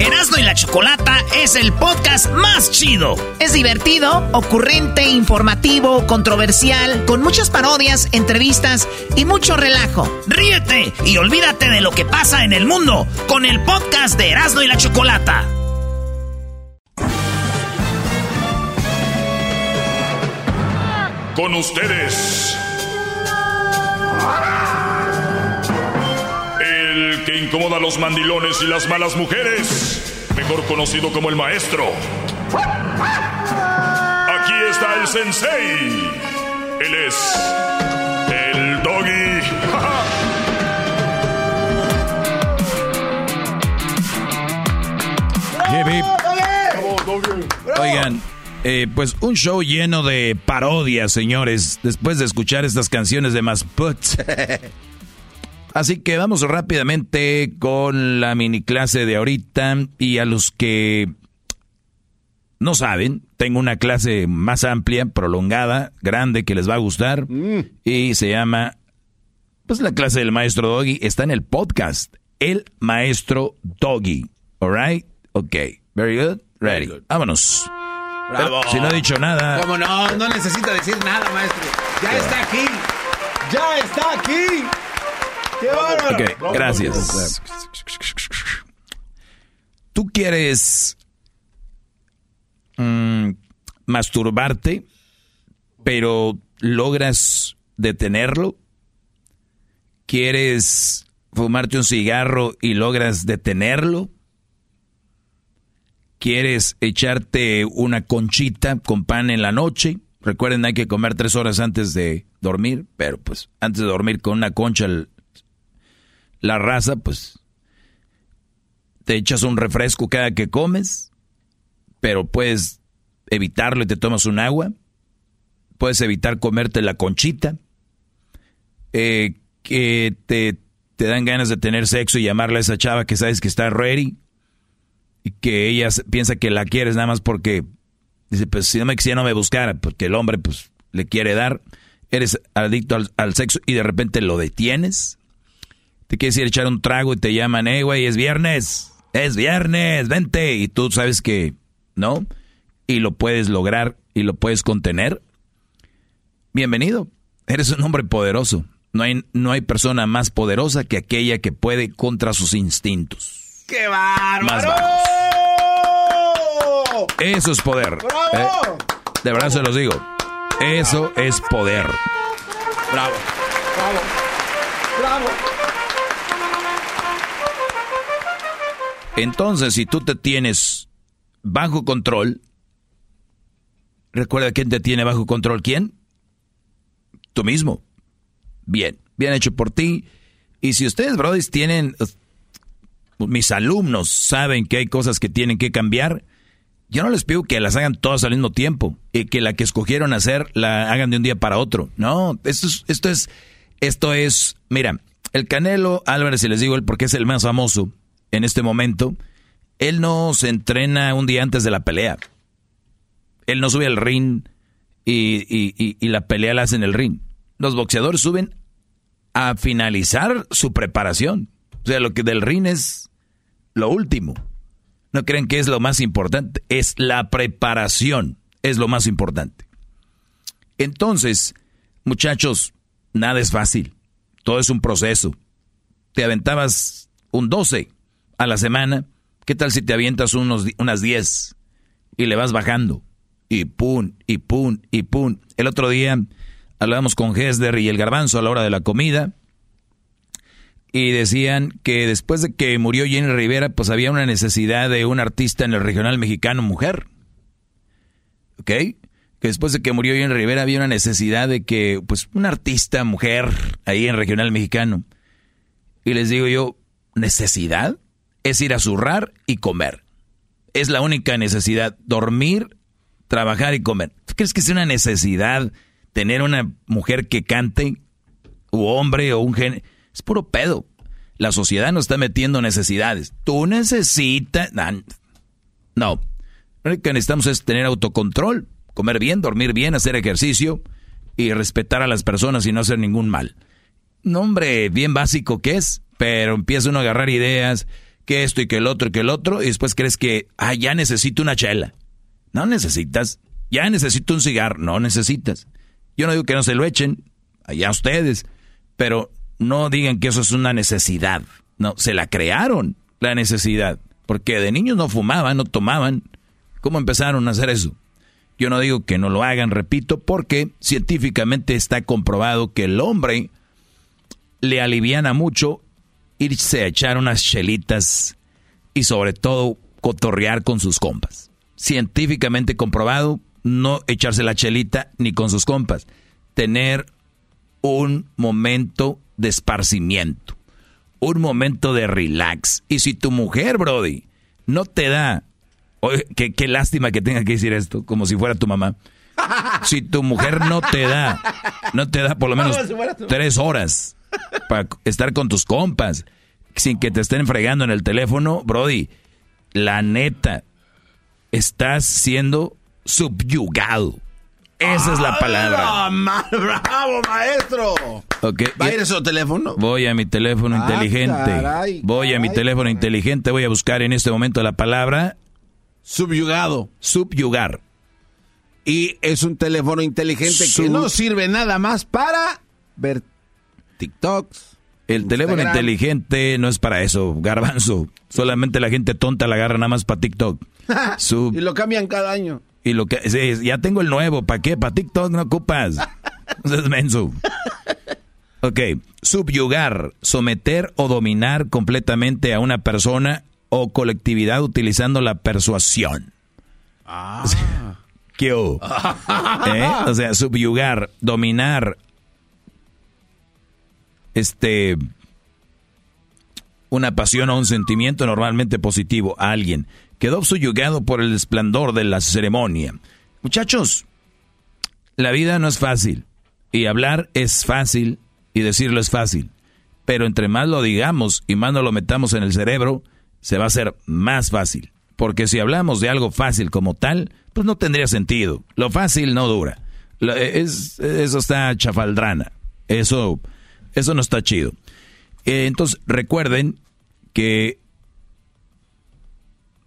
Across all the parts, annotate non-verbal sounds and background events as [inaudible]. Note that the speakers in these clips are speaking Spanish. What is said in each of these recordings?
Erasmo y la Chocolata es el podcast más chido. Es divertido, ocurrente, informativo, controversial, con muchas parodias, entrevistas y mucho relajo. Ríete y olvídate de lo que pasa en el mundo con el podcast de Erasmo y la Chocolata. Con ustedes. Que incomoda a los mandilones y las malas mujeres, mejor conocido como el maestro. Aquí está el sensei. Él es el doggy. [laughs] Oigan, eh, pues un show lleno de parodias, señores, después de escuchar estas canciones de Masput. [laughs] Así que vamos rápidamente con la mini clase de ahorita y a los que no saben, tengo una clase más amplia, prolongada, grande que les va a gustar y se llama pues la clase del maestro Doggy está en el podcast, el maestro Doggy. Alright? Ok. Very good. Ready. Vámonos. Bravo. Si no he dicho nada. ¿Cómo no? No necesita decir nada, maestro. Ya está aquí. Ya está aquí. ¡Qué bárbaro! Ok, gracias. ¿Tú quieres mm, masturbarte, pero logras detenerlo? ¿Quieres fumarte un cigarro y logras detenerlo? ¿Quieres echarte una conchita con pan en la noche? Recuerden, hay que comer tres horas antes de dormir, pero pues antes de dormir con una concha la raza, pues te echas un refresco cada que comes, pero puedes evitarlo y te tomas un agua. Puedes evitar comerte la conchita. Eh, que te, te dan ganas de tener sexo y llamarle a esa chava que sabes que está ready y que ella piensa que la quieres nada más porque dice, pues si no me quisiera no me buscara, porque el hombre pues le quiere dar. Eres adicto al, al sexo y de repente lo detienes te quieres ir a echar un trago y te llaman, eh, güey, es viernes, es viernes, vente. Y tú sabes que no, y lo puedes lograr y lo puedes contener. Bienvenido, eres un hombre poderoso. No hay, no hay persona más poderosa que aquella que puede contra sus instintos. ¡Qué bárbaro! Eso es poder. ¡Bravo! ¿eh? De verdad se los digo. Eso es poder. Bravo. Bravo. Bravo. Entonces, si tú te tienes bajo control, recuerda quién te tiene bajo control, ¿quién? Tú mismo. Bien, bien hecho por ti. Y si ustedes, brothers, tienen, mis alumnos saben que hay cosas que tienen que cambiar, yo no les pido que las hagan todas al mismo tiempo y que la que escogieron hacer la hagan de un día para otro. No, esto es, esto es, esto es, mira, el Canelo Álvarez, si les digo él porque es el más famoso, en este momento, él no se entrena un día antes de la pelea. Él no sube al ring y, la pelea la hace en el ring. Los boxeadores suben a finalizar su preparación. O sea, lo que del ring es lo último. No creen que es lo más importante. Es la preparación. Es lo más importante. Entonces, muchachos, nada es fácil. Todo es un proceso. Te aventabas un 12 a la semana. ¿Qué tal si te avientas unos, unas 10 y le vas bajando? Y pum, y pum, y pum. El otro día hablábamos con Hesder y el garbanzo a la hora de la comida y decían que después de que murió Jenny Rivera, pues había una necesidad de un artista en el regional mexicano mujer. ¿Ok? Que después de que murió Jenny Rivera había una necesidad de que, pues, un artista mujer ahí en regional mexicano. Y les digo yo, ¿necesidad? Es ir a zurrar y comer. Es la única necesidad, dormir, trabajar y comer. ¿Tú crees que es una necesidad tener una mujer que cante, u hombre, o un género? Es puro pedo. La sociedad nos está metiendo necesidades. Tú necesitas... No. Lo que necesitamos es tener autocontrol, comer bien, dormir bien, hacer ejercicio y respetar a las personas y no hacer ningún mal. Nombre bien básico que es, pero empieza uno a agarrar ideas, que esto y que el otro y que el otro, y después crees que, ah, ya necesito una chela. No necesitas. Ya necesito un cigarro. No necesitas. Yo no digo que no se lo echen, allá ustedes, pero no digan que eso es una necesidad. No, se la crearon, la necesidad. Porque de niños no fumaban, no tomaban. ¿Cómo empezaron a hacer eso? Yo no digo que no lo hagan, repito, porque científicamente está comprobado que el hombre le aliviana mucho irse a echar unas chelitas y sobre todo cotorrear con sus compas. Científicamente comprobado, no echarse la chelita ni con sus compas. Tener un momento de esparcimiento, un momento de relax. Y si tu mujer, Brody, no te da, oye, qué, lástima que tenga que decir esto, como si fuera tu mamá. [laughs] Si tu mujer no te da, no te da por lo menos tres horas para estar con tus compas, sin que te estén fregando en el teléfono, Brody, la neta, estás siendo subyugado. Esa es la palabra. ¡Bravo, maestro! ¿Va a ir a su teléfono? Voy a mi teléfono ah, inteligente. voy a mi teléfono inteligente. Voy a buscar en este momento la palabra... Subyugado. Subyugar. Y es un teléfono inteligente que no sirve nada más para ver TikToks. El teléfono inteligente no es para eso, garbanzo. Solamente la gente tonta la agarra nada más para TikTok. [laughs] y lo cambian cada año. Y lo que ya tengo el nuevo, ¿para qué? Para TikTok no ocupas. [laughs] es menso. Ok, subyugar, someter o dominar completamente a una persona o colectividad utilizando la persuasión. Ah. [laughs] ¿Qué ¿Eh? O sea, subyugar, dominar, este, una pasión o un sentimiento normalmente positivo a alguien quedó subyugado por el esplendor de la ceremonia. Muchachos, la vida no es fácil. Y hablar es fácil y decirlo es fácil. Pero entre más lo digamos y más nos lo metamos en el cerebro, se va a hacer más fácil. Porque si hablamos de algo fácil como tal, pues no tendría sentido. Lo fácil no dura. Es, eso está chafaldrana. Eso, eso no está chido. Eh, entonces recuerden que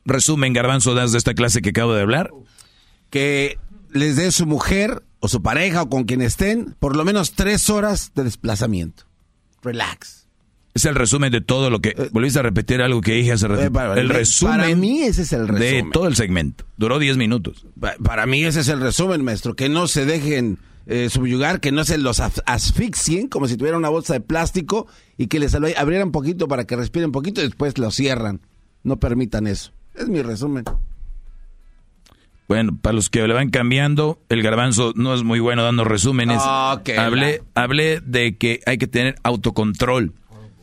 resumen, Garbanzo, das de esta clase que acabo de hablar? Que les dé su mujer o su pareja o con quien estén por lo menos tres horas de desplazamiento. Relax. Es el resumen de todo lo que... Eh, volviste a repetir algo que dije hace rato. Eh, el resumen... Para mí ese es el resumen. De todo el segmento. Duró diez minutos. Para mí ese es el resumen, maestro. Que no se dejen eh, subyugar, que no se los asfixien como si tuviera una bolsa de plástico y que les abrieran un poquito para que respiren un poquito y después lo cierran. No permitan eso. Es mi resumen. Bueno, para los que le van cambiando, el garbanzo no es muy bueno dando resúmenes. hablé, hablé de que hay que tener autocontrol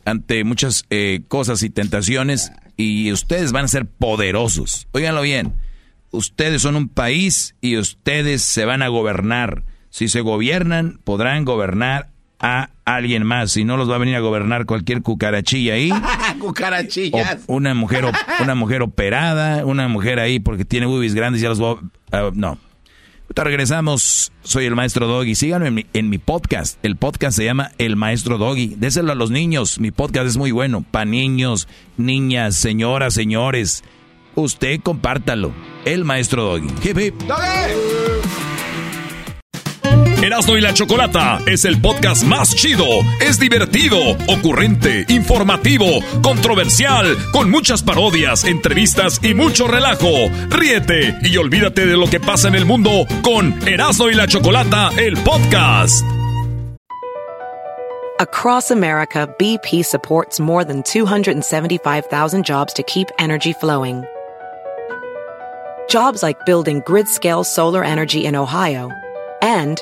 ante muchas eh, cosas y tentaciones y ustedes van a ser poderosos. Óiganlo bien, ustedes son un país y ustedes se van a gobernar. Si se gobiernan, podrán gobernar a alguien más. Si no los va a venir a gobernar cualquier cucarachilla ahí. [laughs] Cucarachillas. una mujer, una mujer operada, una mujer ahí porque tiene boobies grandes y ya los va a... no. Ahorita regresamos. Soy el maestro Doggy. Síganme en mi, en mi, podcast. El podcast se llama El Maestro Doggy. Déselo a los niños. Mi podcast es muy bueno. Para niños, niñas, señoras, señores. Usted compártalo. El Maestro Doggy. Hip hip. ¡Doggy! Erasmo y la Chocolata es el podcast más chido. Es divertido, ocurrente, informativo, controversial, con muchas parodias, entrevistas y mucho relajo. Ríete y olvídate de lo que pasa en el mundo con Erasmo y la Chocolata, el podcast. Across America, BP supports more than 275,000 jobs to keep energy flowing. Jobs like building grid-scale solar energy in Ohio and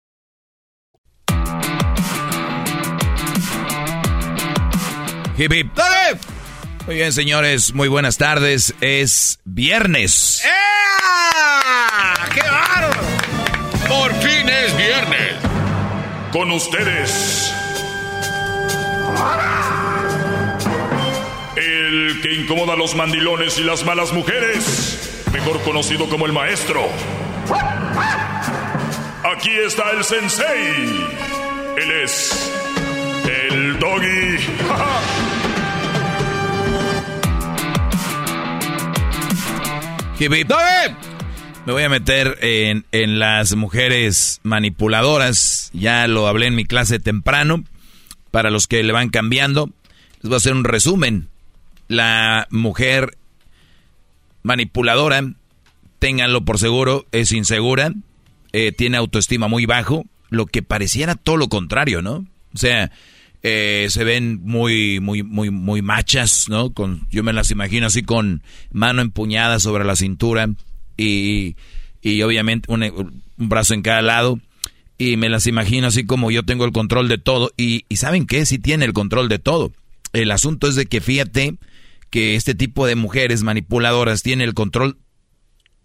Hip, hip. Muy bien, señores, muy buenas tardes. Es viernes. ¡Qué bárbaro! Por fin es viernes. Con ustedes. El que incomoda a los mandilones y las malas mujeres. Mejor conocido como el maestro. Aquí está el sensei. Él es el doggy. [laughs] Hip, hip. Me voy a meter en, en las mujeres manipuladoras. Ya lo hablé en mi clase temprano. Para los que le van cambiando, les voy a hacer un resumen. La mujer manipuladora, ténganlo por seguro, es insegura, eh, tiene autoestima muy bajo, lo que pareciera todo lo contrario, ¿no? O sea, eh, se ven muy, muy, muy, muy machas, ¿no? Con, yo me las imagino así con mano empuñada sobre la cintura y, y obviamente un, brazo en cada lado. Y me las imagino así como yo tengo el control de todo. Y, y ¿saben qué? Sí tiene el control de todo. El asunto es de que fíjate que este tipo de mujeres manipuladoras tiene el control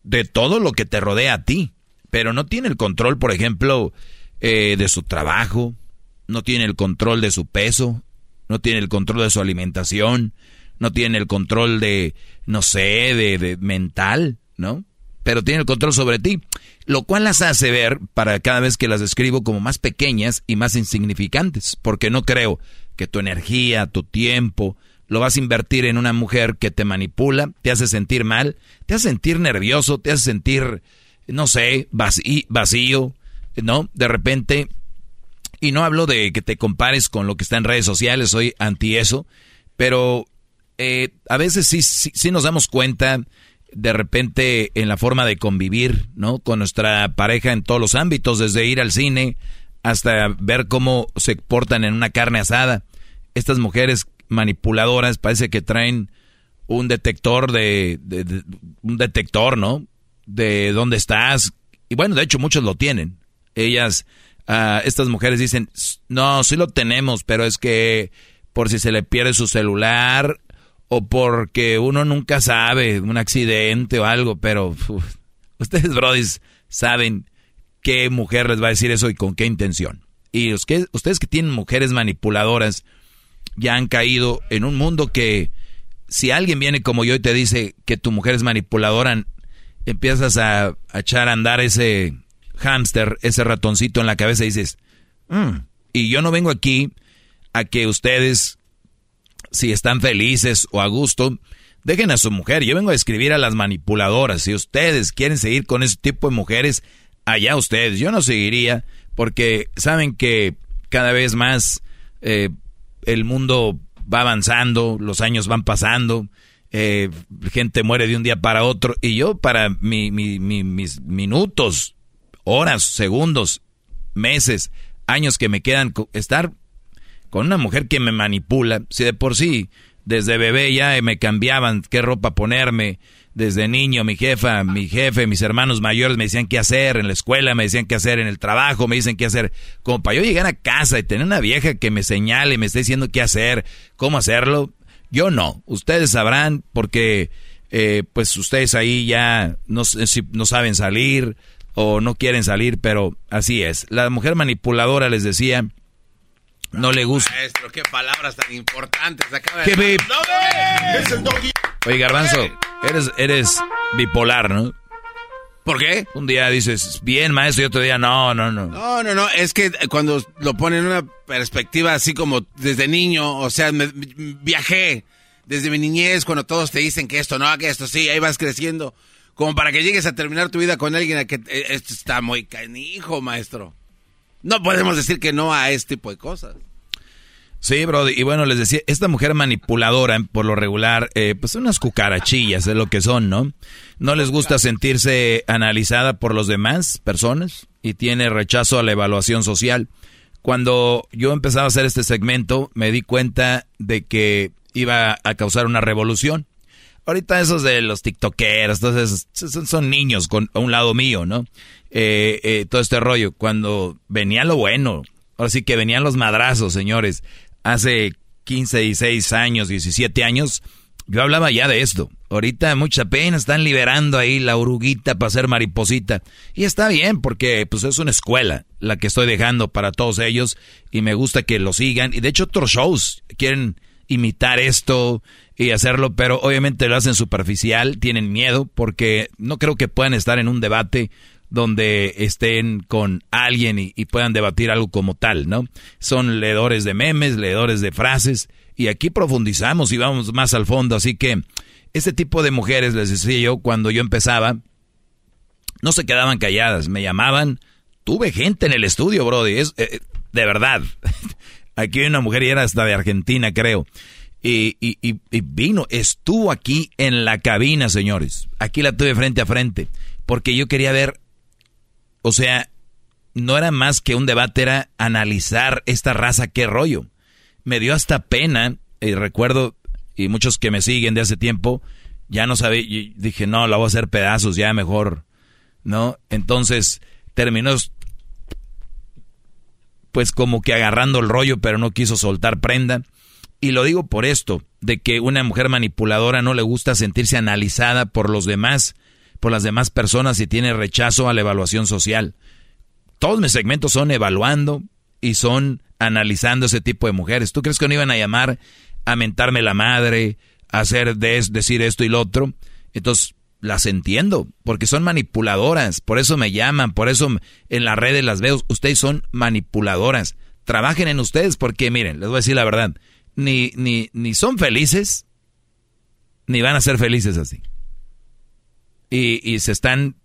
de todo lo que te rodea a ti. Pero no tiene el control, por ejemplo, eh, de su trabajo, no tiene el control de su peso, no tiene el control de su alimentación, no tiene el control de, no sé, de, de, mental, ¿no? Pero tiene el control sobre ti, lo cual las hace ver, para cada vez que las describo, como más pequeñas y más insignificantes, porque no creo que tu energía, tu tiempo, lo vas a invertir en una mujer que te manipula, te hace sentir mal, te hace sentir nervioso, te hace sentir, no sé, vacío, ¿no? De repente y no hablo de que te compares con lo que está en redes sociales, soy anti eso, pero eh, a veces sí, sí, sí, nos damos cuenta de repente en la forma de convivir, ¿no? Con nuestra pareja en todos los ámbitos, desde ir al cine hasta ver cómo se portan en una carne asada. Estas mujeres manipuladoras parece que traen un detector de, de, de un detector, ¿no? De dónde estás. Y bueno, de hecho muchos lo tienen. Ellas uh, estas mujeres dicen, no, sí lo tenemos, pero es que por si se le pierde su celular o porque uno nunca sabe, un accidente o algo, pero ustedes, brodis, saben qué mujer les va a decir eso y con qué intención. Y los que, ustedes que tienen mujeres manipuladoras ya han caído en un mundo que si alguien viene como yo y te dice que tu mujer es manipuladora, empiezas a, echar a andar ese hámster, ese ratoncito en la cabeza y dices, mm. y yo no vengo aquí a que ustedes, si están felices o a gusto, dejen a su mujer. Yo vengo a escribir a las manipuladoras. Si ustedes quieren seguir con ese tipo de mujeres, allá ustedes. Yo no seguiría porque saben que cada vez más eh, el mundo va avanzando, los años van pasando. Eh, gente muere de un día para otro y yo para mi, mi, mi, mis minutos horas, segundos, meses, años que me quedan estar con una mujer que me manipula, si de por sí Desde bebé ya me cambiaban qué ropa ponerme. Desde niño mi jefa, mi jefe, mis hermanos mayores me decían qué hacer en la escuela, me decían qué hacer en el trabajo, me dicen qué hacer. Como para yo llegar a casa y tener una vieja que me señale, me esté diciendo qué hacer, cómo hacerlo, yo no. Ustedes sabrán porque eh, pues ustedes ahí ya no, no saben salir o no quieren salir, pero así es. La mujer manipuladora les decía no le gusta. Maestro, qué palabras tan importantes acaba de... ¿Qué Oye, Garbanzo, eres, eres bipolar, ¿no? ¿Por qué? Un día dices, bien, maestro, y otro día, no, no, no. No, no, no, es que cuando lo ponen en una perspectiva así como desde niño, o sea, me, viajé desde mi niñez cuando todos te dicen que esto no, que esto sí, ahí vas creciendo, como para que llegues a terminar tu vida con alguien a que eh, esto está muy canijo, maestro. No podemos decir que no a este tipo de cosas. Sí, Brody. Y bueno, les decía, esta mujer manipuladora, por lo regular, eh, pues unas cucarachillas es lo que son, ¿no? No les gusta sentirse analizada por los demás personas y tiene rechazo a la evaluación social. Cuando yo empezaba a hacer este segmento, me di cuenta de que iba a causar una revolución. Ahorita esos de los tiktokeros, entonces son, niños con, a un lado mío, ¿no? Eh, eh, todo este rollo. Cuando venía lo bueno, ahora sí que venían los madrazos, señores hace 15, 16 años, 17 años, yo hablaba ya de esto. Ahorita mucha pena, están liberando ahí la oruguita para ser mariposita. Y está bien, porque pues es una escuela la que estoy dejando para todos ellos y me gusta que lo sigan. Y de hecho otros shows quieren imitar esto y hacerlo, pero obviamente lo hacen superficial, tienen miedo porque no creo que puedan estar en un debate donde estén con alguien y, puedan debatir algo como tal, ¿no? Son leedores de memes, leedores de frases, y aquí profundizamos y vamos más al fondo, así que este tipo de mujeres, les decía yo, cuando yo empezaba, no se quedaban calladas, me llamaban, tuve gente en el estudio, Brody, es eh, de verdad. [laughs] Aquí hay una mujer y era hasta de Argentina, creo. Y, y, y, vino, estuvo aquí en la cabina, señores. Aquí la tuve frente a frente. Porque yo quería ver o sea, no era más que un debate, era analizar esta raza, qué rollo. Me dio hasta pena, y recuerdo, y muchos que me siguen de hace tiempo, ya no sabía, dije, no, la voy a hacer pedazos, ya mejor, ¿no? Entonces, terminó, pues como que agarrando el rollo, pero no quiso soltar prenda. Y lo digo por esto, de que una mujer manipuladora no le gusta sentirse analizada por los demás por las demás personas y tiene rechazo a la evaluación social. Todos mis segmentos son evaluando y son analizando ese tipo de mujeres. ¿Tú crees que no iban a llamar a mentarme la madre, a hacer decir esto y lo otro? Entonces, las entiendo, porque son manipuladoras, por eso me llaman, por eso en las redes las veo. Ustedes son manipuladoras. Trabajen en ustedes porque, miren, les voy a decir la verdad, ni, ni, ni son felices, ni van a ser felices así y, se están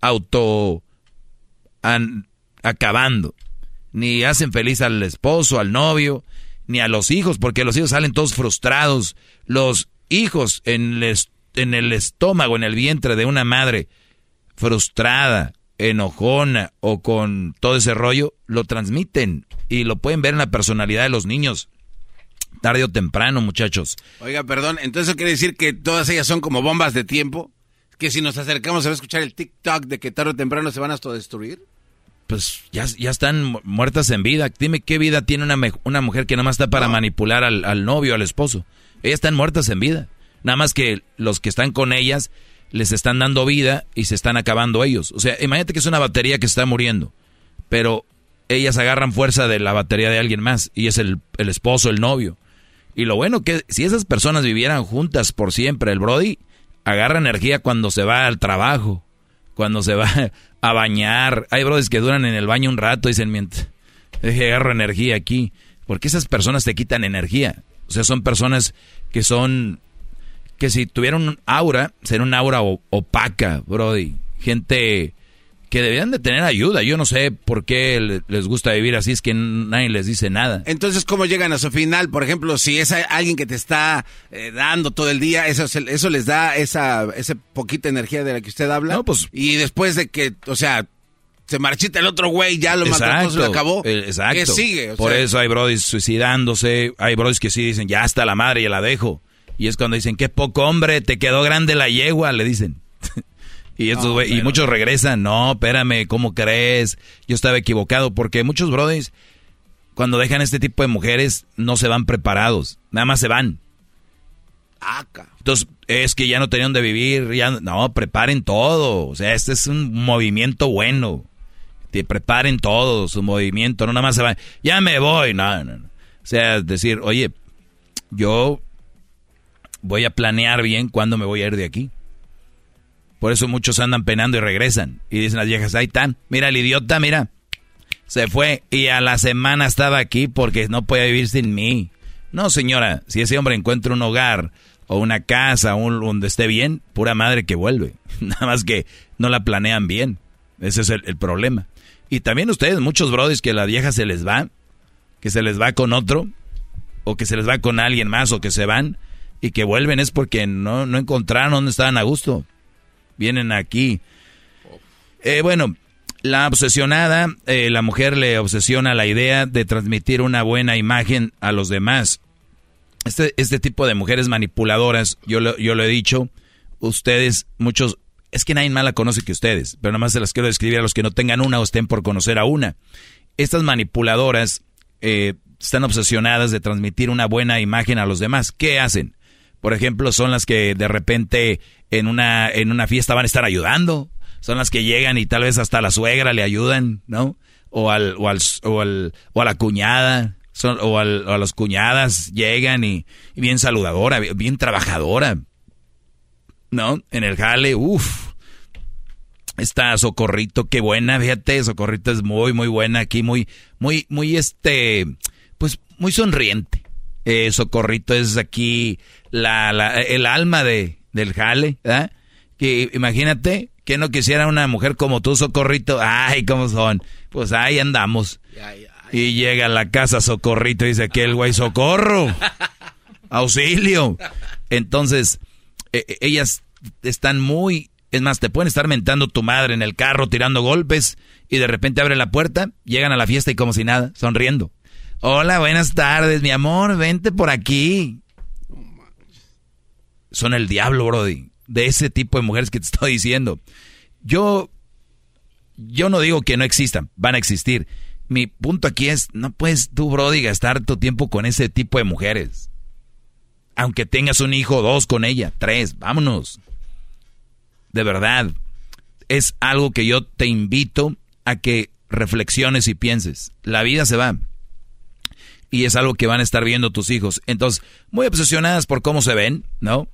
auto acabando. Ni hacen feliz al esposo, al novio, ni a los hijos, porque los hijos salen todos frustrados. Los hijos en el, en el estómago, en el vientre de una madre frustrada, enojona o con todo ese rollo, lo transmiten y lo pueden ver en la personalidad de los niños. Tarde o temprano, muchachos. Oiga, perdón, entonces quiere decir que todas ellas son como bombas de tiempo que si nos acercamos a escuchar el TikTok de que tarde o temprano se van a autodestruir? Pues ya, ya están muertas en vida. Dime qué vida tiene una, una mujer que nada más está para manipular al, al novio, al esposo. Ellas están muertas en vida. Nada más que los que están con ellas les están dando vida y se están acabando ellos. O sea, imagínate que es una batería que está muriendo, pero ellas agarran fuerza de la batería de alguien más y es el, el esposo, el novio. Y lo bueno que si esas personas vivieran juntas por siempre, el Brody, agarra energía cuando se va al trabajo, cuando se va [laughs] a bañar. Hay brothers que duran en el baño un rato y dicen, mientras, agarro energía aquí. Porque esas personas te quitan energía. O sea, son personas que son, que si tuvieran un aura, sería un aura opaca, brody. Gente que deberían de tener ayuda. Yo no sé por qué les gusta vivir así, es que nadie les dice nada. Entonces, ¿cómo llegan a su final? Por ejemplo, si es alguien que te está eh, dando todo el día, eso, eso les da esa, esa poquita energía de la que usted habla. No, pues... Y después de que, o sea, se marchita el otro güey, ya lo mató, se lo acabó. Eh, exacto. ¿Qué sigue? Por eso hay brodis suicidándose, hay brodis que sí dicen, ya está la madre, ya la dejo. Y es cuando dicen, qué poco hombre, te quedó grande la yegua, le dicen. Y, estos y muchos regresan, no, espérame, ¿cómo crees? Yo estaba equivocado, porque muchos brodis, cuando dejan este tipo de mujeres, no se van preparados, nada más se van. Entonces, es que ya no tenían de vivir, ya no, preparen todo. O sea, este es un movimiento bueno. Te preparen todo su movimiento, no nada más se va, ya me voy, no, no, no. O sea, decir, oye, yo voy a planear bien cuándo me voy a ir de aquí. Por eso muchos andan penando y regresan. Y dicen las viejas, ahí están, mira el idiota, mira, se fue y a la semana estaba aquí porque no puede vivir sin mí. No, señora, si ese hombre encuentra un hogar o una casa un, donde esté bien, pura madre que vuelve. [laughs] Nada más que no la planean bien. Ese es el, problema. Y también ustedes, muchos brodis que la vieja se les va, que se les va con otro, o que se les va con alguien más, o que se van, y que vuelven es porque no, no encontraron dónde estaban a gusto. Vienen aquí. Eh, bueno, la obsesionada, eh, la mujer le obsesiona la idea de transmitir una buena imagen a los demás. Este, este tipo de mujeres manipuladoras, yo lo, yo lo he dicho, ustedes, muchos, es que nadie más la conoce que ustedes, pero nada más se las quiero describir a los que no tengan una o estén por conocer a una. Estas manipuladoras eh, están obsesionadas de transmitir una buena imagen a los demás. ¿Qué hacen? Por ejemplo, son las que de repente en una, en una fiesta van a estar ayudando. Son las que llegan y tal vez hasta la suegra le ayudan, ¿no? O al, o al, o al, o a la cuñada o, a las cuñadas llegan y, bien saludadora, bien trabajadora. ¿No? En el jale, uff. Está Socorrito, qué buena, fíjate, Socorrito es muy, muy buena aquí, muy, muy, muy, este, pues, muy sonriente. Eh, Socorrito es aquí la, la, el alma de, del jale, ¿verdad? Que imagínate que no quisiera una mujer como tú, Socorrito. Ay, cómo son. Pues ahí andamos. Y llega a la casa Socorrito y dice aquel güey, socorro, auxilio. Entonces, e, e, ellas están muy, es más, te pueden estar mentando tu madre en el carro, tirando golpes, y de repente abre la puerta, llegan a la fiesta y como si nada, sonriendo. Hola, buenas tardes, mi amor, vente por aquí. Son el diablo, Brody, de ese tipo de mujeres que te [laughs] estoy diciendo. Yo, yo no digo que no existan, van a existir mi punto aquí es, no puedes tú, Brody, gastar tu tiempo con ese tipo de mujeres. Aunque tengas un hijo, dos con ella, tres, vámonos. De verdad, es algo que yo te invito a que reflexiones y pienses. La vida se va. Y es algo que van a estar viendo tus hijos. Entonces, muy obsesionadas por cómo se ven, ¿no?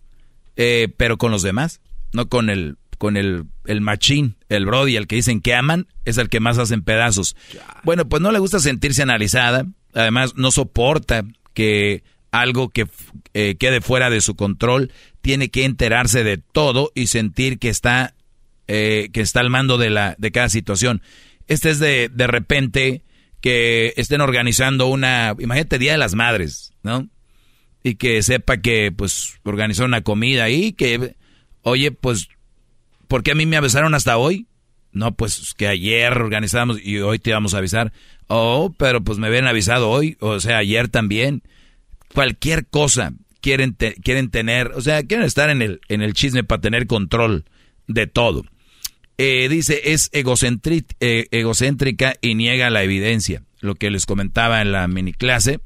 Eh, pero con los demás, no con el con el, el machín, el brody, el que dicen que aman, es el que más hacen pedazos. Bueno, pues no le gusta sentirse analizada, además no soporta que algo que eh, quede fuera de su control, tiene que enterarse de todo y sentir que está, eh, que está al mando de, la, de cada situación. Este es de, de repente que estén organizando una, imagínate, Día de las Madres, ¿no? Y que sepa que, pues, organizó una comida y que, oye, pues, ¿Por qué a mí me avisaron hasta hoy? No, pues que ayer organizamos y hoy te íbamos a avisar. Oh, pero pues me habían avisado hoy, o sea, ayer también. Cualquier cosa quieren, quieren tener, o sea, quieren estar en el, en el chisme para tener control de todo. Eh, dice, es eh, egocéntrica y niega la evidencia. Lo que les comentaba en la mini clase.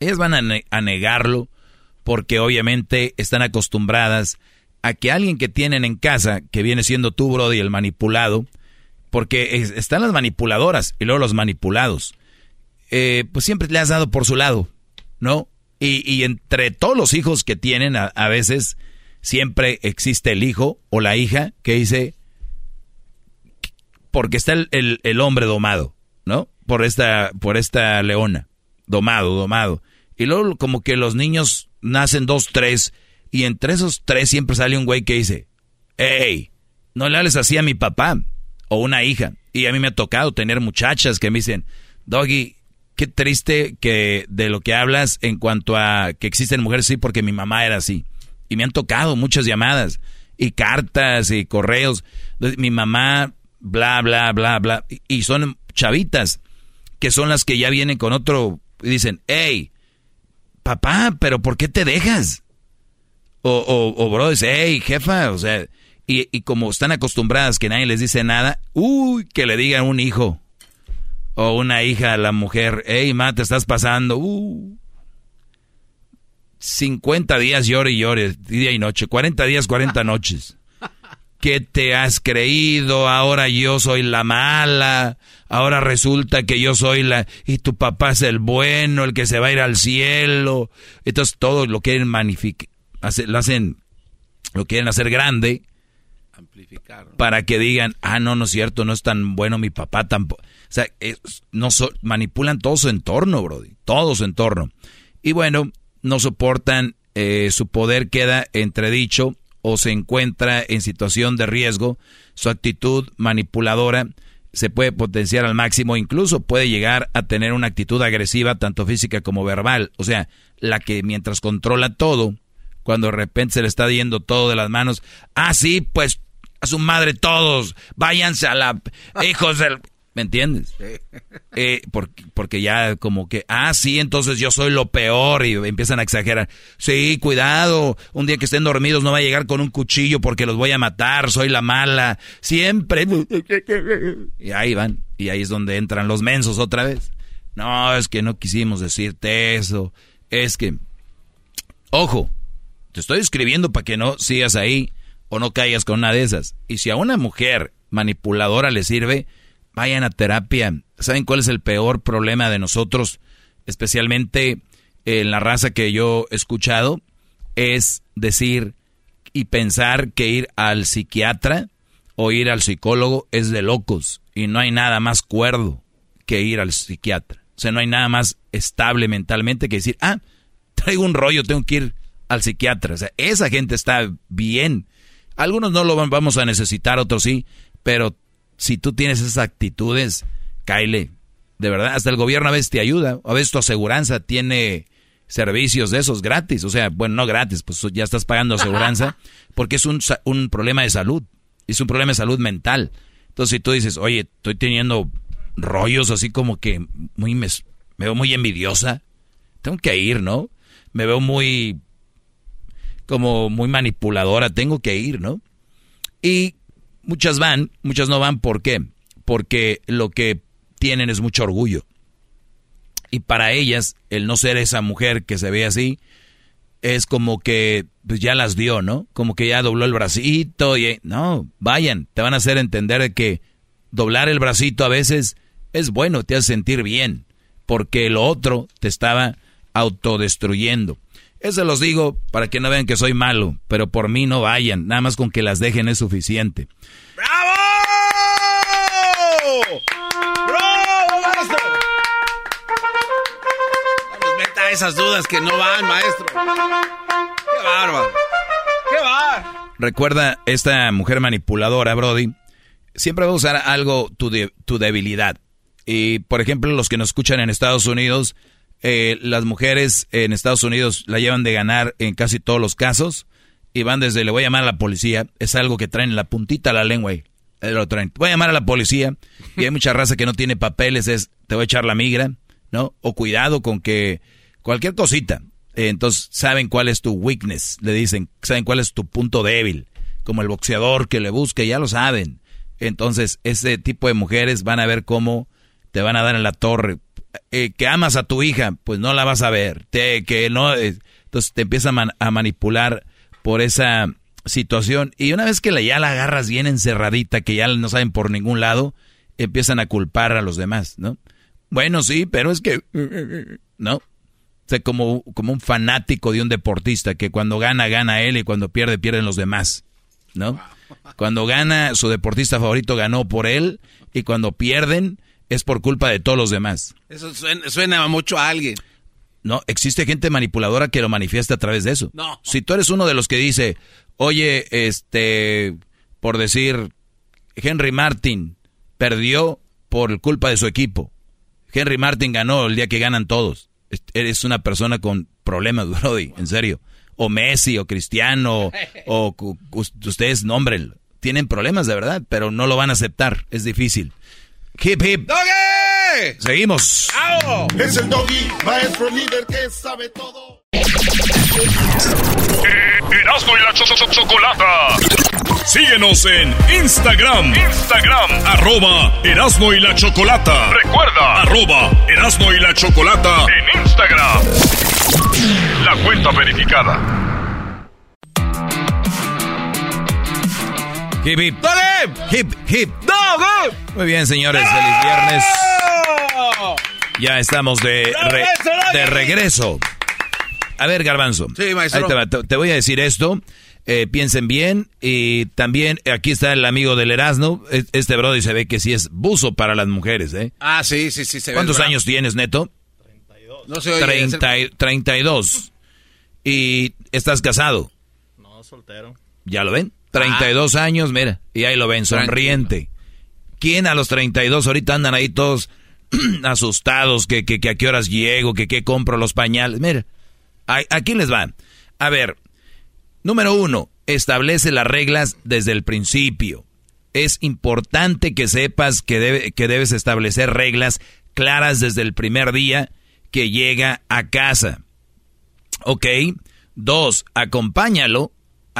Ellas van a negarlo porque obviamente están acostumbradas a que alguien que tienen en casa, que viene siendo tú, Brody, el manipulado, porque están las manipuladoras y luego los manipulados, eh, pues siempre le has dado por su lado, ¿no? Y, entre todos los hijos que tienen, a, veces siempre existe el hijo o la hija que dice, porque está el, el, hombre domado, ¿no? Por esta, por esta leona, domado, domado. Y luego como que los niños nacen dos, tres, y entre esos tres siempre sale un güey que dice, hey, no le hables así a mi papá o una hija. Y a mí me ha tocado tener muchachas que me dicen, Doggy, qué triste que de lo que hablas en cuanto a que existen mujeres sí porque mi mamá era así. Y me han tocado muchas llamadas y cartas y correos. Mi mamá bla, bla, bla, bla. Y son chavitas que son las que ya vienen con otro y dicen, hey, papá, pero ¿por qué te dejas? O, o, o bro, dice, hey, jefa, o sea, y, y, como están acostumbradas que nadie les dice nada, uy, que le digan un hijo o una hija a la mujer, hey, ma, te estás pasando, uh. 50 días llore y llore, día y noche, 40 días, 40 noches. [laughs] ¿Qué te has creído? Ahora yo soy la mala. Ahora resulta que yo soy la... Y tu papá es el bueno, el que se va a ir al cielo. Entonces todos lo quieren magnificar. Lo hacen... Lo quieren hacer grande. Amplificar. Para que digan, ah, no, no es cierto, no es tan bueno mi papá tampoco. O sea, no manipulan todo su entorno, Brody. Todo su entorno. Y bueno, no soportan, eh, su poder queda entredicho o se encuentra en situación de riesgo, su actitud manipuladora se puede potenciar al máximo, incluso puede llegar a tener una actitud agresiva, tanto física como verbal. O sea, la que mientras controla todo, cuando de repente se le está yendo todo de las manos, ah, sí, pues a su madre todos, váyanse a la hijos del... ¿Me entiendes? Eh, porque, porque, ya como que, ah, sí, entonces yo soy lo peor y empiezan a exagerar. Sí, cuidado, un día que estén dormidos no va a llegar con un cuchillo porque los voy a matar, soy la mala, siempre. Y ahí van, y ahí es donde entran los mensos otra vez. No, es que no quisimos decirte eso, es que, ojo, te estoy escribiendo para que no sigas ahí o no caigas con una de esas. Y si a una mujer manipuladora le sirve, vayan a terapia. ¿Saben cuál es el peor problema de nosotros, especialmente en la raza que yo he escuchado? Es decir y pensar que ir al psiquiatra o ir al psicólogo es de locos y no hay nada más cuerdo que ir al psiquiatra. O sea, no hay nada más estable mentalmente que decir, ah, traigo un rollo, tengo que ir al psiquiatra. O sea, esa gente está bien. Algunos no lo vamos a necesitar, otros sí, pero si tú tienes esas actitudes, Kyle, de verdad, hasta el gobierno a veces te ayuda, a veces tu aseguranza tiene servicios de esos gratis, o sea, bueno, no gratis, pues ya estás pagando aseguranza, [laughs] porque es un, un problema de salud, es un problema de salud mental. Entonces, si tú dices, oye, estoy teniendo rollos así como que muy me, me veo muy envidiosa, tengo que ir, ¿no? Me veo muy como muy manipuladora, tengo que ir, ¿no? Y Muchas van, muchas no van, ¿por qué? Porque lo que tienen es mucho orgullo. Y para ellas, el no ser esa mujer que se ve así, es como que pues ya las dio, ¿no? Como que ya dobló el bracito y no, vayan, te van a hacer entender que doblar el bracito a veces es bueno, te hace sentir bien, porque lo otro te estaba autodestruyendo. Eso los digo para que no vean que soy malo, pero por mí no vayan, nada más con que las dejen es suficiente. ¡Bravo! ¡Bravo, maestro! No nos meta esas dudas que no van, maestro. ¡Qué bárbaro! ¡Qué va! Recuerda, esta mujer manipuladora, Brody, siempre va a usar algo, tu, tu debilidad. Y, por ejemplo, los que nos escuchan en Estados Unidos eh, las mujeres en Estados Unidos la llevan de ganar en casi todos los casos y van desde le voy a llamar a la policía, es algo que traen la puntita a la lengua y lo traen. Voy a llamar a la policía y hay mucha raza que no tiene papeles, es te voy a echar la migra, ¿no? O cuidado con que cualquier cosita. Eh, entonces saben cuál es tu weakness, le dicen, saben cuál es tu punto débil, como el boxeador que le busque, ya lo saben. Entonces, ese tipo de mujeres van a ver cómo te van a dar en la torre eh, que amas a tu hija, pues no la vas a ver. Te, que no, eh, entonces te empieza a, manipular por esa situación. Y una vez que la, ya la agarras bien encerradita, que ya no saben por ningún lado, empiezan a culpar a los demás, ¿no? Bueno, sí, pero es que... ¿No? O sea, como, como un fanático de un deportista, que cuando gana, gana él y cuando pierde, pierden los demás, ¿no? Cuando gana, su deportista favorito ganó por él y cuando pierden, es por culpa de todos los demás. Eso suena, mucho a alguien. No, existe gente manipuladora que lo manifiesta a través de eso. No. Si tú eres uno de los que dice, oye, este, por decir, Henry Martin perdió por culpa de su equipo. Henry Martin ganó el día que ganan todos. Eres una persona con problemas, [laughs] Brody, en serio. O Messi, o Cristiano, o [laughs] ustedes nombren. tienen problemas de verdad, pero no lo van a aceptar. Es difícil. Hip hip. ¡Doggy! Seguimos. Es el doggy, maestro líder que sabe todo. Erasmo y la cho- cho- chocolata. Síguenos en Instagram. Instagram. Arroba Erasmo y la chocolata. Recuerda. Arroba Erasmo y la chocolata. En Instagram. La cuenta verificada. Hip hip. Hip hip. Muy bien, señores. Feliz viernes. Ya estamos de, re- de regreso. A ver, Garbanzo. Sí, maestro. Ahí te, va. Te- te voy a decir esto. Eh, piensen bien. Y también aquí está el amigo del Erasmo. Este brother se ve que sí es buzo para las mujeres, ¿eh? Ah, sí, sí, sí. Se ve ¿Cuántos bravo. años tienes, Neto? No se oye. 30 y- 32. ¿Y estás casado? No, soltero. ¿Ya lo ven? 32 años, mira. Y ahí lo ven, sonriente. ¿Quién a los 32 ahorita andan ahí todos [clears throat] asustados? Que, que, que a qué horas llego, que qué compro los pañales. Mira, a- aquí les va. A ver, número uno, establece las reglas desde el principio. Es importante que sepas que, debe- que debes establecer reglas claras desde el primer día que llega a casa. ¿Ok? Dos, acompáñalo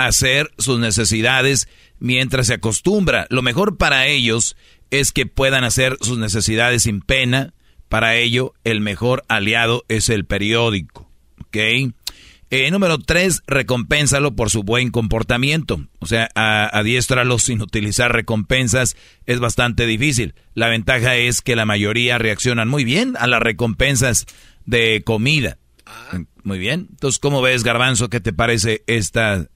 hacer sus necesidades mientras se acostumbra. Lo mejor para ellos es que puedan hacer sus necesidades sin pena. Para ello, el mejor aliado es el periódico. ¿Ok? Eh, número tres, recompénsalo por su buen comportamiento. O sea, a- adiéstralo sin utilizar recompensas es bastante difícil. La ventaja es que la mayoría reaccionan muy bien a las recompensas de comida. Muy bien. Entonces, ¿cómo ves, Garbanzo? ¿Qué te parece esta,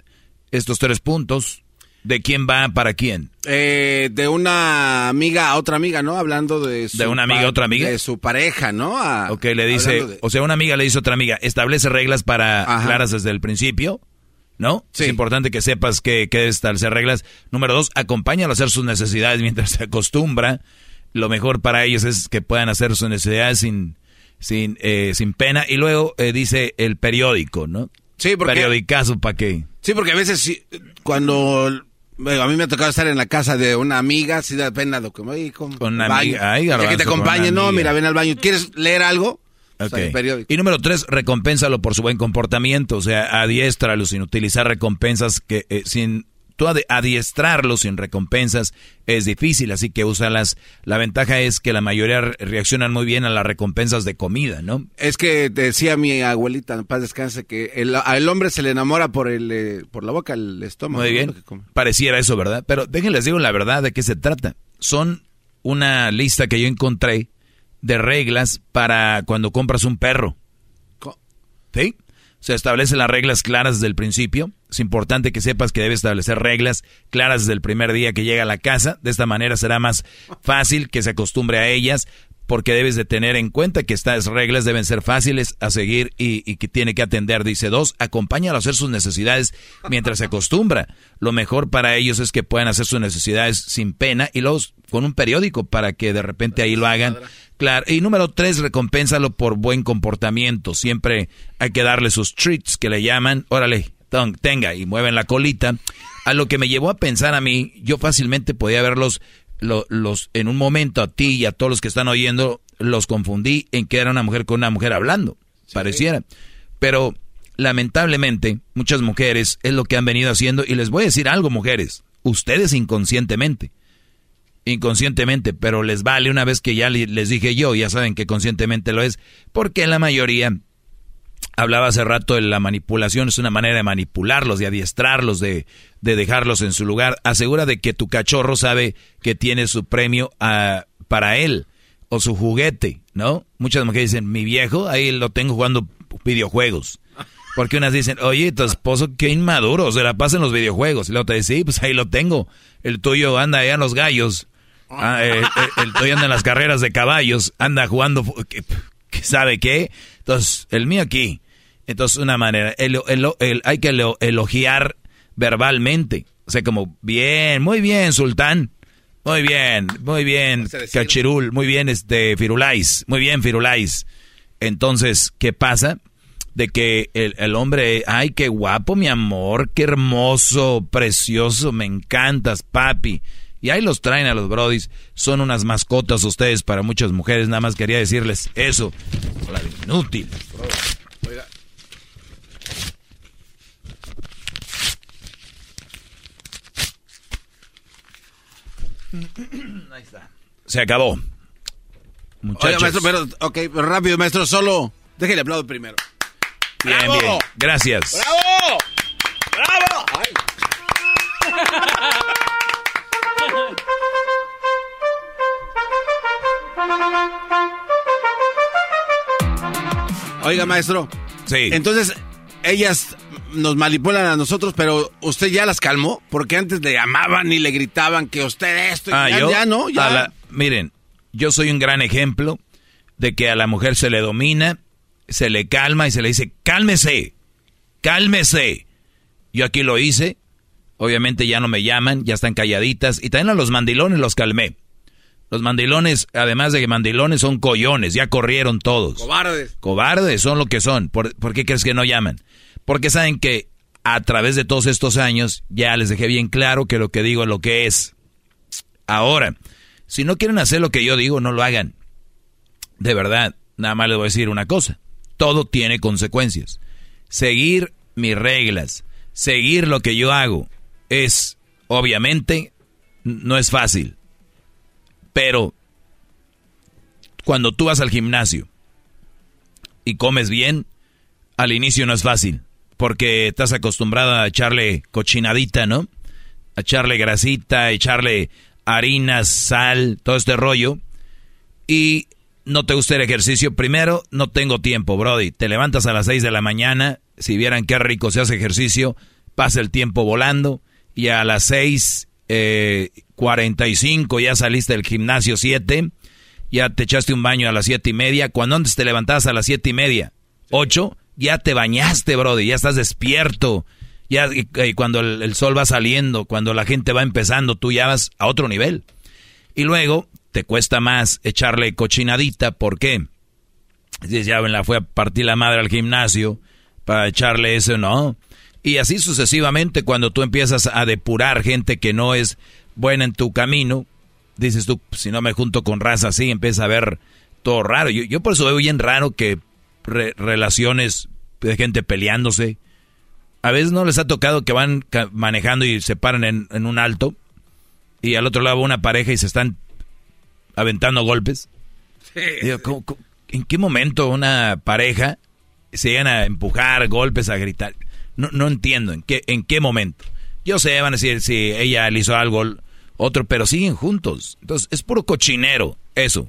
estos tres puntos? ¿De quién va para quién? Eh, de una amiga a otra amiga, ¿no? Hablando de su ¿De una amiga a otra amiga? De su pareja, ¿no? A- Ok, le dice, de- o sea, una amiga le dice a otra amiga, establece reglas para Ajá. claras desde el principio, ¿no? Sí. Es importante que sepas que, que establecer reglas. Número dos, acompáñalo a hacer sus necesidades mientras se acostumbra. Lo mejor para ellos es que puedan hacer sus necesidades sin, sin, eh, sin pena. Y luego eh, dice el periódico, ¿no? Sí, porque- Periodicazo, ¿para qué? Sí, porque a veces cuando bueno, a mí me ha tocado estar en la casa de una amiga, sí da pena lo que me con, Con una amiga, ay, que te acompañe, no, amiga. mira, ven al baño. ¿Quieres leer algo? O sea, Ok. el periódico. Y número tres, recompénsalo por su buen comportamiento. O sea, adiéstralo sin utilizar recompensas que eh, sin tú ade- adiestrarlo sin recompensas es difícil, así que úsalas. La ventaja es que la mayoría re- reaccionan muy bien a las recompensas de comida, ¿no? Es que decía mi abuelita, en paz descanse, que el, al hombre se le enamora por el eh, por la boca, el estómago. Muy bien. Pareciera eso, ¿verdad? Pero déjenles digo la verdad de qué se trata. Son una lista que yo encontré de reglas para cuando compras un perro. ¿Sí? Se establecen las reglas claras desde el principio. Es importante que sepas que debes establecer reglas claras desde el primer día que llega a la casa. De esta manera será más fácil que se acostumbre a ellas porque debes de tener en cuenta que estas reglas deben ser fáciles a seguir y, y que tiene que atender. Dice dos, acompáñalo a hacer sus necesidades mientras se acostumbra. Lo mejor para ellos es que puedan hacer sus necesidades sin pena y luego con un periódico para que de repente ahí lo hagan. Claro. Y número tres, recompénsalo por buen comportamiento. Siempre hay que darle sus treats que le llaman. Órale, tenga y mueven la colita. A lo que me llevó a pensar a mí, yo fácilmente podía verlos lo- los en un momento a ti y a todos los que están oyendo los confundí en que era una mujer con una mujer hablando, pareciera. Pero lamentablemente muchas mujeres es lo que han venido haciendo y les voy a decir algo, mujeres, ustedes inconscientemente inconscientemente, pero les vale una vez que ya les dije yo, ya saben que conscientemente lo es, porque la mayoría, hablaba hace rato de la manipulación, es una manera de manipularlos, de adiestrarlos, de, de dejarlos en su lugar. Asegura de que tu cachorro sabe que tiene su premio ah, para él o su juguete, ¿no? Muchas mujeres dicen, mi viejo, ahí lo tengo jugando videojuegos. Porque unas dicen, oye, tu esposo qué inmaduro, se la pasa en los videojuegos. Y luego te dice, sí, pues ahí lo tengo. El tuyo anda allá en los gallos. Ah, eh, eh, el tuyo anda en las carreras de caballos. Anda jugando, fu- ¿qué, qué sabe qué? Entonces, el mío aquí. Entonces, una manera, el, el- el- hay que elo- elogiar verbalmente. O sea, como, bien, muy bien, sultán. Muy bien, muy bien, Cachirul. Muy bien, este, Firulais. Muy bien, Firulais. Entonces, ¿qué pasa? de que el, el, hombre, ay, qué guapo, mi amor, qué hermoso, precioso, me encantas, papi. Y ahí los traen a los brodis. Son unas mascotas ustedes para muchas mujeres. Nada más quería decirles eso. La inútil. Ahí está. Se acabó. Muchachos. Oiga, maestro, pero, ok, rápido, maestro, solo déjele aplaudir primero. Bien, ¡Bravo! bien. Gracias. ¡Bravo! ¡Bravo! Ay. Oiga, maestro. Sí. Entonces, ellas nos manipulan a nosotros, pero usted ya las calmó, porque antes le llamaban y le gritaban que usted esto y ah, ya, yo, ya, no, ya. miren, yo soy un gran ejemplo de que a la mujer se le domina, se le calma y se le dice, cálmese, cálmese. Yo aquí lo hice, obviamente ya no me llaman, ya están calladitas, y también a los mandilones los calmé. Los mandilones, además de que mandilones, son collones, ya corrieron todos. Cobardes. Cobardes son lo que son. ¿Por, ¿Por, qué crees que no llaman? Porque saben que a través de todos estos años ya les dejé bien claro que lo que digo es lo que es. Ahora, si no quieren hacer lo que yo digo, no lo hagan. De verdad, nada más les voy a decir una cosa. Todo tiene consecuencias. Seguir mis reglas, seguir lo que yo hago, es, obviamente, no es fácil pero cuando tú vas al gimnasio y comes bien, al inicio no es fácil, porque estás acostumbrada a echarle cochinadita, ¿no? A echarle grasita, a echarle harina, sal, todo este rollo. Y no te gusta el ejercicio. Primero, no tengo tiempo, Brody. Te levantas a las 6 de la mañana. Si vieran qué rico se hace ejercicio, pasa el tiempo volando. Y a las 6 eh, 45, ya saliste del gimnasio 7, ya te echaste un baño a las siete y media. Cuando antes te levantabas a las siete y media, 8, ya te bañaste, brody, ya estás despierto. Ya y, cuando el, el, sol va saliendo, cuando la gente va empezando, tú ya vas a otro nivel. Y luego te cuesta más echarle cochinadita, ¿por qué? Ya la fue a partir la madre al gimnasio para echarle eso, no. Y así sucesivamente, cuando tú empiezas a depurar gente que no es buena en tu camino, dices tú, si no me junto con raza así, empieza a ver todo raro. Yo, yo por eso veo bien raro que relaciones de gente peleándose. A veces no les ha tocado que van manejando y se paran en, en un alto y al otro lado una pareja y se están aventando golpes. Digo, en qué momento una pareja se llegan a empujar, golpes, a gritar? No, no entiendo en qué, en qué momento. Yo sé, van a decir si ella le hizo algo, otro, pero siguen juntos. Entonces, es puro cochinero, eso.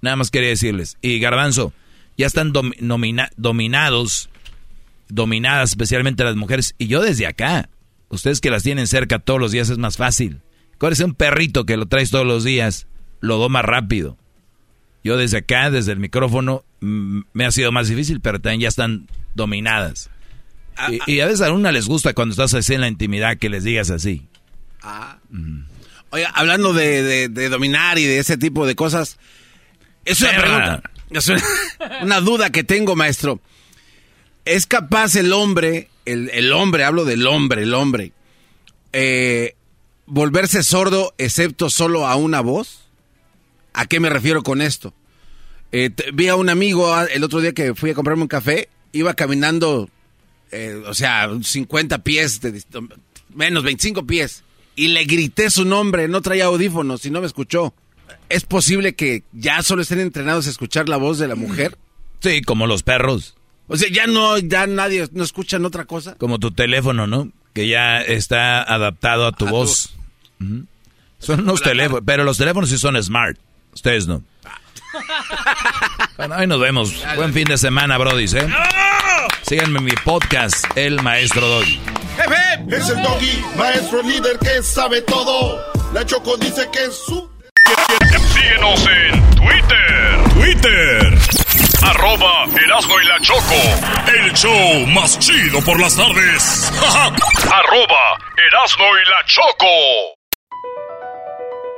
Nada más quería decirles. Y Garbanzo, ya están dominados, dominadas especialmente las mujeres. Y yo desde acá, ustedes que las tienen cerca todos los días es más fácil. es un perrito que lo traes todos los días, lo doma rápido. Yo desde acá, desde el micrófono, me ha sido más difícil, pero también ya están dominadas. Ah, ah. y, a veces a una les gusta cuando estás así en la intimidad que les digas así. Ah. Oiga, hablando de, dominar y de ese tipo de cosas, es una pregunta, es una, duda que tengo, maestro. ¿Es capaz el hombre, el, hombre, hablo del hombre, el hombre, eh, volverse sordo excepto solo a una voz? ¿A qué me refiero con esto? Eh, vi a un amigo el otro día que fui a comprarme un café, iba caminando eh, o sea, 50 pies, de, menos 25 pies, y le grité su nombre, no traía audífonos y no me escuchó. ¿Es posible que ya solo estén entrenados a escuchar la voz de la mujer? Sí, como los perros. O sea, ya no, ya nadie, no escuchan otra cosa. Como tu teléfono, ¿no? Que ya está adaptado a tu voz. Son unos teléfonos, pero los teléfonos sí son smart. Ustedes no. [laughs] bueno, ahí nos vemos. Buen fin de semana, Brody, ¿eh? Síganme en mi podcast, El Maestro Doggy. Jefe, es el Doggy, maestro líder que sabe todo. La Choco dice que es su... Síguenos en Twitter. Twitter. Arroba Erasmo y la Choco. El show más chido por las tardes. [laughs] Arroba Erasmo y la Choco.